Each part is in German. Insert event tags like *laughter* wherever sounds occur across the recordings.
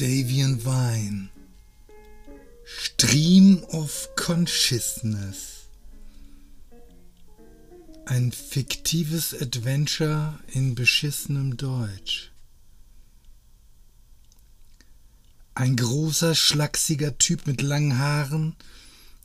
Davian Vine. Stream of Consciousness. Ein fiktives Adventure in beschissenem Deutsch. Ein großer, schlachsiger Typ mit langen Haaren,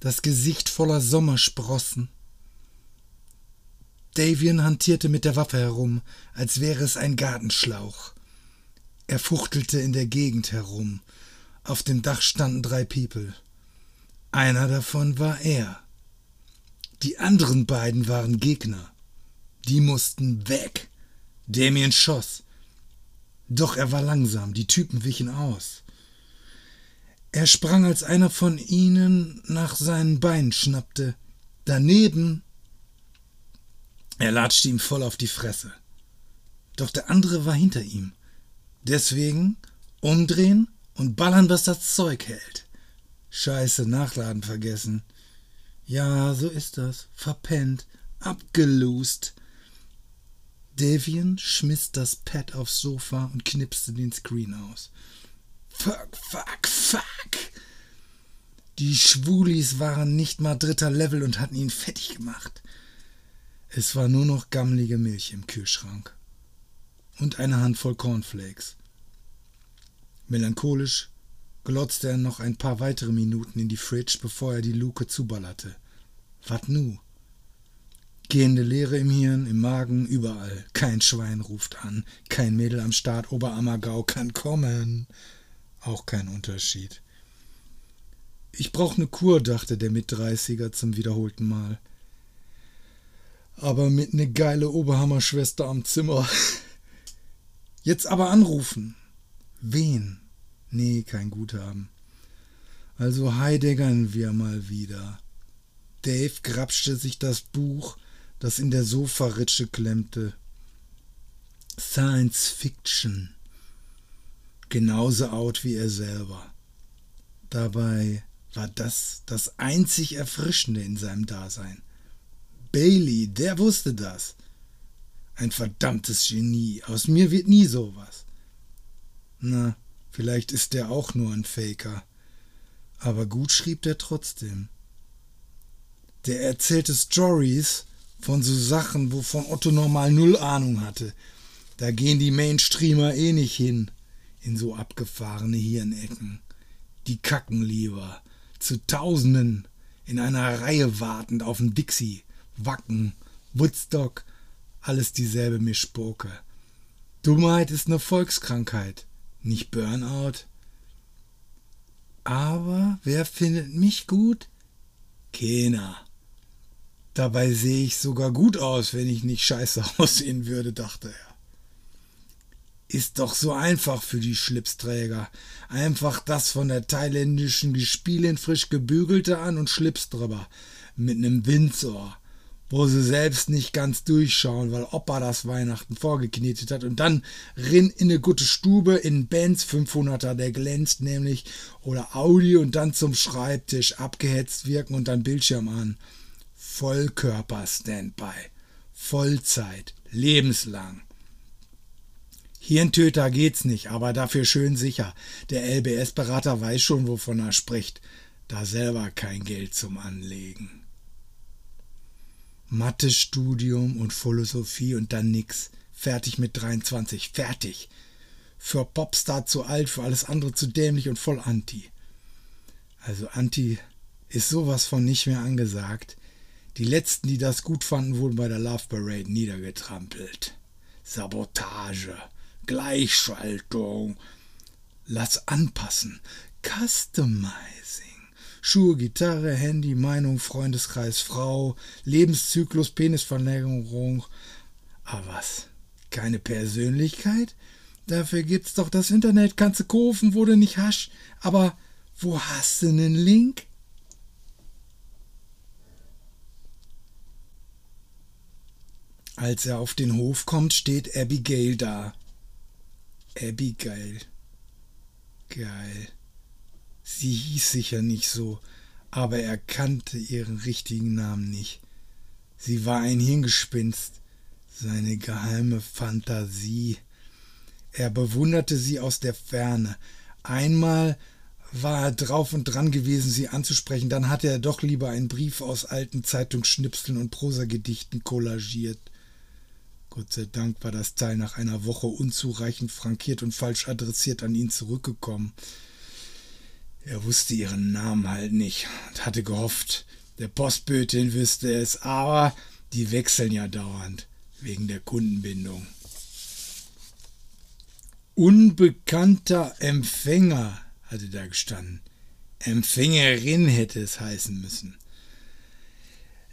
das Gesicht voller Sommersprossen. Davian hantierte mit der Waffe herum, als wäre es ein Gartenschlauch. Er fuchtelte in der Gegend herum. Auf dem Dach standen drei People. Einer davon war er. Die anderen beiden waren Gegner. Die mussten weg. Damien schoss. Doch er war langsam, die Typen wichen aus. Er sprang, als einer von ihnen nach seinen Beinen schnappte. Daneben. Er latschte ihm voll auf die Fresse. Doch der andere war hinter ihm. Deswegen umdrehen und ballern, was das Zeug hält. Scheiße, Nachladen vergessen. Ja, so ist das. Verpennt, abgelust. Devian schmiss das Pad aufs Sofa und knipste den Screen aus. Fuck, fuck, fuck. Die Schwulis waren nicht mal dritter Level und hatten ihn fettig gemacht. Es war nur noch gammelige Milch im Kühlschrank und eine Handvoll Cornflakes. Melancholisch glotzte er noch ein paar weitere Minuten in die Fridge, bevor er die Luke zuballerte. Wat nu? Gehende Leere im Hirn, im Magen, überall. Kein Schwein ruft an, kein Mädel am Start Oberammergau kann kommen. Auch kein Unterschied. Ich brauch ne Kur, dachte der Mitdreißiger zum wiederholten Mal. Aber mit ne geile Oberhammerschwester am Zimmer. *laughs* Jetzt aber anrufen. Wen? Nee, kein Guthaben. Also heideggern wir mal wieder. Dave grapschte sich das Buch, das in der Sofaritsche klemmte. Science Fiction. Genauso out wie er selber. Dabei war das das einzig Erfrischende in seinem Dasein. Bailey, der wusste das. Ein verdammtes Genie. Aus mir wird nie sowas. Na, vielleicht ist der auch nur ein Faker. Aber gut schrieb der trotzdem. Der erzählte Stories von so Sachen, wovon Otto normal null Ahnung hatte. Da gehen die Mainstreamer eh nicht hin, in so abgefahrene Hirnecken. Die kacken lieber, zu Tausenden, in einer Reihe wartend auf den Dixie, Wacken, Woodstock, alles dieselbe Mischpoke. Dummheit ist eine Volkskrankheit, nicht Burnout. Aber wer findet mich gut? Keiner. Dabei sehe ich sogar gut aus, wenn ich nicht scheiße *laughs* aussehen würde, dachte er. Ist doch so einfach für die Schlipsträger. Einfach das von der thailändischen Gespielin frisch gebügelte an und Schlips drüber. Mit nem Windsor wo sie selbst nicht ganz durchschauen, weil Opa das Weihnachten vorgeknetet hat und dann rin in eine gute Stube in Benz 500er, der glänzt nämlich, oder Audi und dann zum Schreibtisch abgehetzt wirken und dann Bildschirm an. Vollkörper-Standby. Vollzeit. Lebenslang. Hirntöter geht's nicht, aber dafür schön sicher. Der LBS-Berater weiß schon, wovon er spricht. Da selber kein Geld zum Anlegen. Mathestudium und Philosophie und dann nix. Fertig mit 23. Fertig. Für Popstar zu alt, für alles andere zu dämlich und voll Anti. Also Anti ist sowas von nicht mehr angesagt. Die letzten, die das gut fanden, wurden bei der Love Parade niedergetrampelt. Sabotage, Gleichschaltung. Lass anpassen. Customizing. Schuhe, Gitarre, Handy, Meinung, Freundeskreis, Frau, Lebenszyklus, Penisverlängerung. Aber was? Keine Persönlichkeit? Dafür gibt's doch das Internet, kannst du kaufen, wo du nicht hast. Aber wo hast du nen Link? Als er auf den Hof kommt, steht Abigail da. Abigail. Geil. Sie hieß sicher nicht so, aber er kannte ihren richtigen Namen nicht. Sie war ein Hirngespinst, seine geheime Fantasie. Er bewunderte sie aus der Ferne, Einmal war er drauf und dran gewesen, sie anzusprechen, dann hatte er doch lieber einen Brief aus alten Zeitungsschnipseln und Prosagedichten kollagiert. Gott sei Dank war das Teil nach einer Woche unzureichend frankiert und falsch adressiert an ihn zurückgekommen. Er wusste ihren Namen halt nicht und hatte gehofft, der Postbötin wüsste es, aber die wechseln ja dauernd wegen der Kundenbindung. Unbekannter Empfänger hatte da gestanden. Empfängerin hätte es heißen müssen.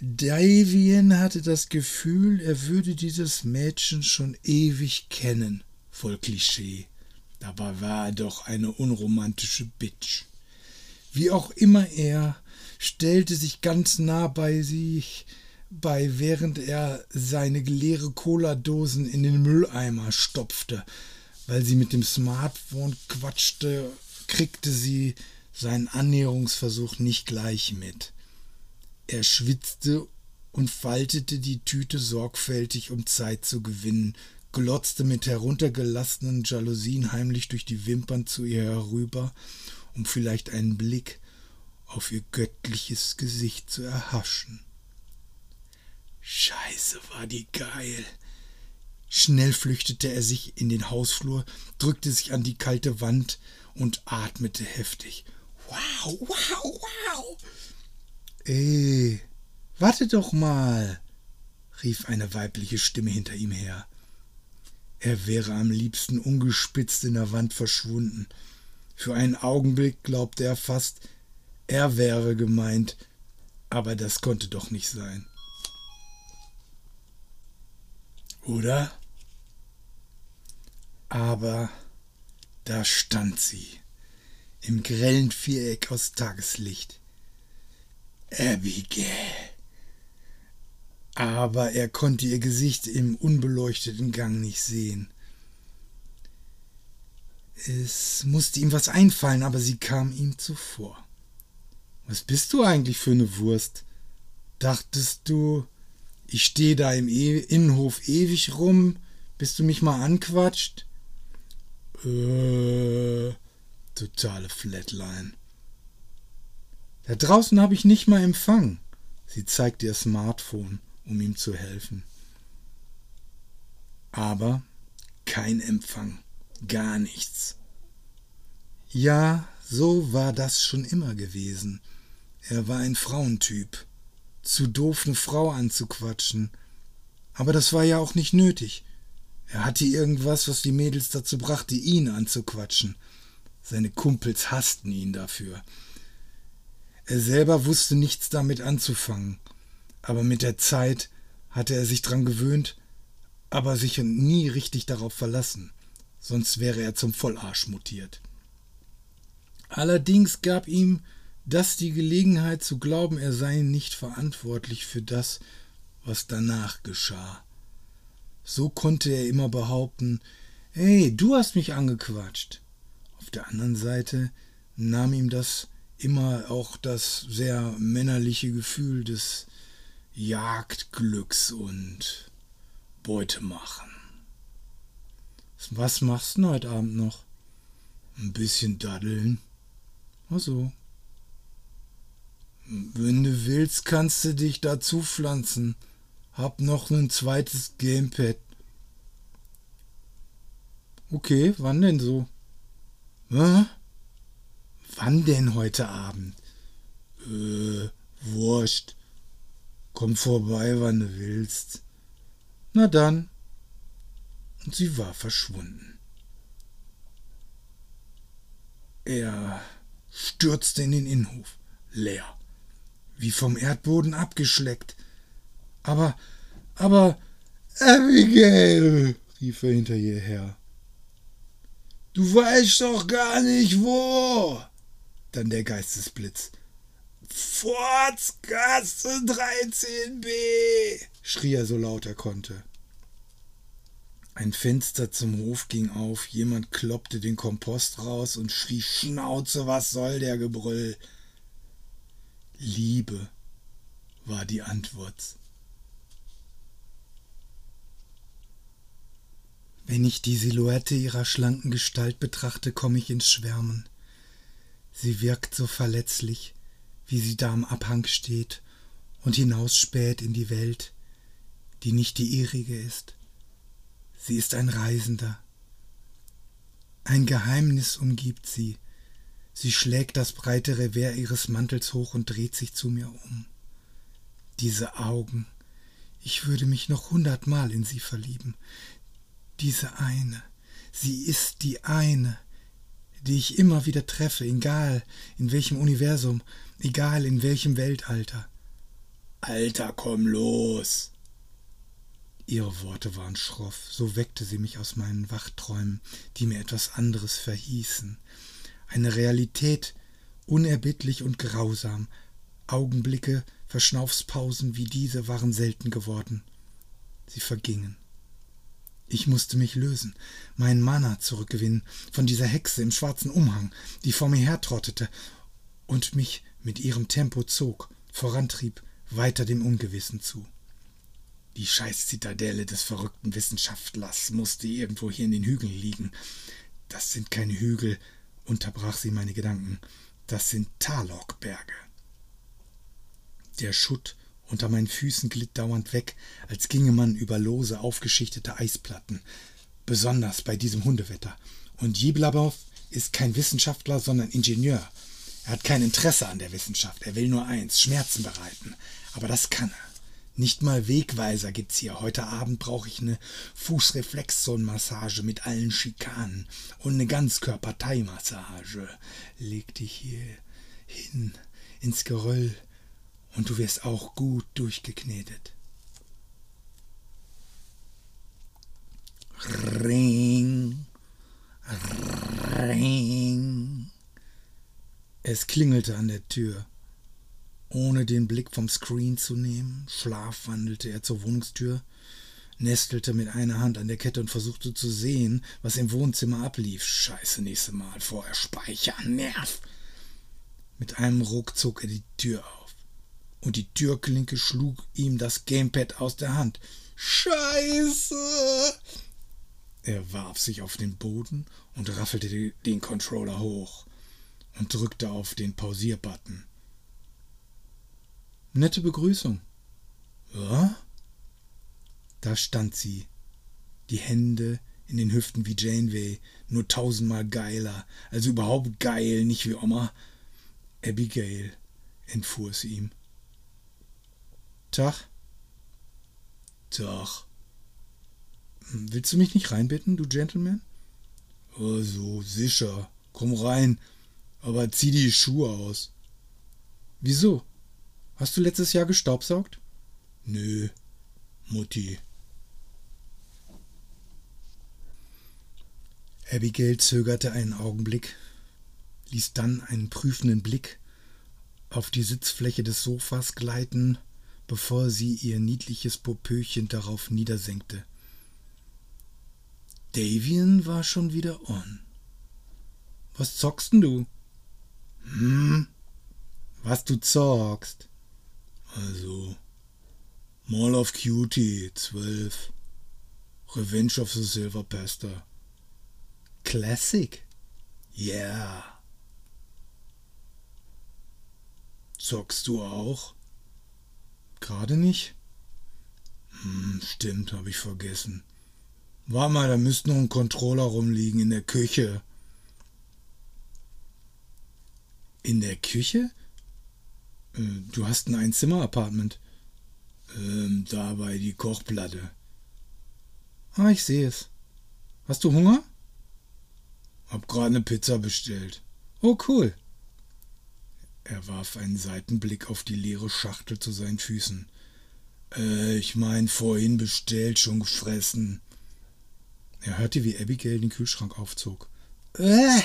Davien hatte das Gefühl, er würde dieses Mädchen schon ewig kennen. Voll Klischee. Dabei war er doch eine unromantische Bitch. Wie auch immer er stellte sich ganz nah bei sich bei, während er seine leere Cola-Dosen in den Mülleimer stopfte. Weil sie mit dem Smartphone quatschte, kriegte sie seinen Annäherungsversuch nicht gleich mit. Er schwitzte und faltete die Tüte sorgfältig, um Zeit zu gewinnen, glotzte mit heruntergelassenen Jalousien heimlich durch die Wimpern zu ihr herüber, um vielleicht einen Blick auf ihr göttliches Gesicht zu erhaschen. Scheiße, war die geil. Schnell flüchtete er sich in den Hausflur, drückte sich an die kalte Wand und atmete heftig. Wow, wow, wow. Ey, warte doch mal, rief eine weibliche Stimme hinter ihm her. Er wäre am liebsten ungespitzt in der Wand verschwunden. Für einen Augenblick glaubte er fast, er wäre gemeint, aber das konnte doch nicht sein. Oder? Aber da stand sie, im grellen Viereck aus Tageslicht. Abigail. Aber er konnte ihr Gesicht im unbeleuchteten Gang nicht sehen. Es musste ihm was einfallen, aber sie kam ihm zuvor. Was bist du eigentlich für eine Wurst? Dachtest du, ich stehe da im e Innenhof ewig rum, bis du mich mal anquatscht? Äh, totale Flatline. Da draußen habe ich nicht mal Empfang. Sie zeigt ihr Smartphone, um ihm zu helfen. Aber kein Empfang, gar nichts. Ja, so war das schon immer gewesen. Er war ein Frauentyp. Zu doof, eine Frau anzuquatschen. Aber das war ja auch nicht nötig. Er hatte irgendwas, was die Mädels dazu brachte, ihn anzuquatschen. Seine Kumpels hassten ihn dafür. Er selber wusste nichts damit anzufangen, aber mit der Zeit hatte er sich dran gewöhnt, aber sich nie richtig darauf verlassen, sonst wäre er zum Vollarsch mutiert. Allerdings gab ihm das die Gelegenheit zu glauben, er sei nicht verantwortlich für das, was danach geschah. So konnte er immer behaupten, hey, du hast mich angequatscht. Auf der anderen Seite nahm ihm das immer auch das sehr männerliche Gefühl des Jagdglücks und Beutemachen. Was machst du heute Abend noch? Ein bisschen daddeln. Ach so. Wenn du willst, kannst du dich dazu pflanzen. Hab noch ein zweites Gamepad. Okay, wann denn so? Hä? Wann denn heute Abend? Äh, wurscht. Komm vorbei, wann du willst. Na dann. Und sie war verschwunden. Er stürzte in den Innenhof, leer, wie vom Erdboden abgeschleckt. Aber, aber, Abigail, rief er hinter ihr her. Du weißt doch gar nicht wo. Dann der Geistesblitz. Pforzgasse 13b, schrie er so laut er konnte. Ein Fenster zum Hof ging auf, jemand kloppte den Kompost raus und schrie Schnauze, was soll der Gebrüll? Liebe war die Antwort. Wenn ich die Silhouette ihrer schlanken Gestalt betrachte, komme ich ins Schwärmen. Sie wirkt so verletzlich, wie sie da am Abhang steht und hinausspäht in die Welt, die nicht die ihrige ist. Sie ist ein Reisender. Ein Geheimnis umgibt sie. Sie schlägt das breite Revers ihres Mantels hoch und dreht sich zu mir um. Diese Augen. Ich würde mich noch hundertmal in sie verlieben. Diese eine. Sie ist die eine, die ich immer wieder treffe, egal in welchem Universum, egal in welchem Weltalter. Alter, komm los! Ihre Worte waren schroff, so weckte sie mich aus meinen Wachträumen, die mir etwas anderes verhießen. Eine Realität, unerbittlich und grausam. Augenblicke, Verschnaufspausen wie diese waren selten geworden. Sie vergingen. Ich musste mich lösen, meinen Mana zurückgewinnen von dieser Hexe im schwarzen Umhang, die vor mir hertrottete und mich mit ihrem Tempo zog, vorantrieb, weiter dem Ungewissen zu. Die Scheißzitadelle des verrückten Wissenschaftlers musste irgendwo hier in den Hügeln liegen. Das sind keine Hügel, unterbrach sie meine Gedanken. Das sind Talokberge. Der Schutt unter meinen Füßen glitt dauernd weg, als ginge man über lose aufgeschichtete Eisplatten. Besonders bei diesem Hundewetter. Und Jiblabow ist kein Wissenschaftler, sondern Ingenieur. Er hat kein Interesse an der Wissenschaft. Er will nur eins, Schmerzen bereiten. Aber das kann er. Nicht mal Wegweiser gibt's hier. Heute Abend brauche ich eine Fußreflexzonenmassage mit allen Schikanen und eine Ganzkörper-Thai-Massage. Leg dich hier hin ins Geröll und du wirst auch gut durchgeknetet. Ring, ring. Es klingelte an der Tür. Ohne den Blick vom Screen zu nehmen, schlafwandelte er zur Wohnungstür, nestelte mit einer Hand an der Kette und versuchte zu sehen, was im Wohnzimmer ablief. Scheiße, nächste Mal vorher speichern, Nerv! Mit einem Ruck zog er die Tür auf, und die Türklinke schlug ihm das Gamepad aus der Hand. Scheiße! Er warf sich auf den Boden und raffelte den Controller hoch und drückte auf den Pausierbutton. Nette Begrüßung. Ja? Da stand sie, die Hände in den Hüften wie Janeway, nur tausendmal geiler, also überhaupt geil, nicht wie Oma. Abigail, entfuhr es ihm. Tag. Tag. Willst du mich nicht reinbitten, du Gentleman? Oh, so, sicher. Komm rein, aber zieh die Schuhe aus. Wieso? Hast du letztes Jahr gestaubsaugt? Nö, Mutti. Abigail zögerte einen Augenblick, ließ dann einen prüfenden Blick auf die Sitzfläche des Sofas gleiten, bevor sie ihr niedliches Popöchen darauf niedersenkte. Davian war schon wieder on. Was zockst denn du? Hm, was du zockst? Also, Mall of Cutie 12. Revenge of the Silver Pester. Classic. Yeah. Zockst du auch? Gerade nicht? Hm, stimmt, hab ich vergessen. War mal, da müsste noch ein Controller rumliegen in der Küche. In der Küche? Äh, du hast ein Einzimmer-Apartment. Ähm, dabei die Kochplatte. Ah, ich sehe es. Hast du Hunger? Hab gerade eine Pizza bestellt. Oh, cool. Er warf einen Seitenblick auf die leere Schachtel zu seinen Füßen. Äh, ich mein, vorhin bestellt, schon gefressen. Er hörte, wie Abigail den Kühlschrank aufzog. Äh!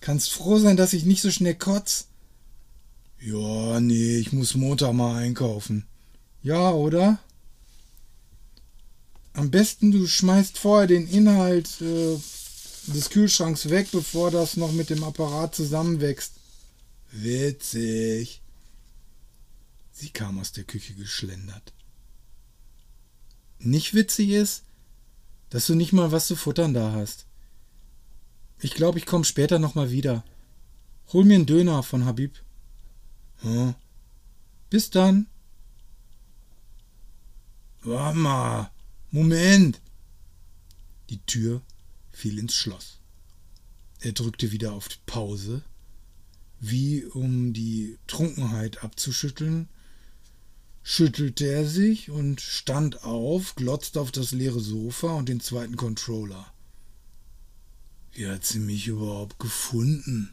Kannst froh sein, dass ich nicht so schnell kotz. Ja, nee, ich muss Montag mal einkaufen. Ja, oder? Am besten du schmeißt vorher den Inhalt äh, des Kühlschranks weg, bevor das noch mit dem Apparat zusammenwächst. Witzig. Sie kam aus der Küche geschlendert. Nicht witzig ist, dass du nicht mal was zu futtern da hast. Ich glaube, ich komme später nochmal wieder. Hol mir einen Döner von Habib. Hm. Bis dann. Mal. Moment. Die Tür fiel ins Schloss. Er drückte wieder auf Pause, wie um die Trunkenheit abzuschütteln, schüttelte er sich und stand auf, glotzte auf das leere Sofa und den zweiten Controller. Wie hat sie mich überhaupt gefunden?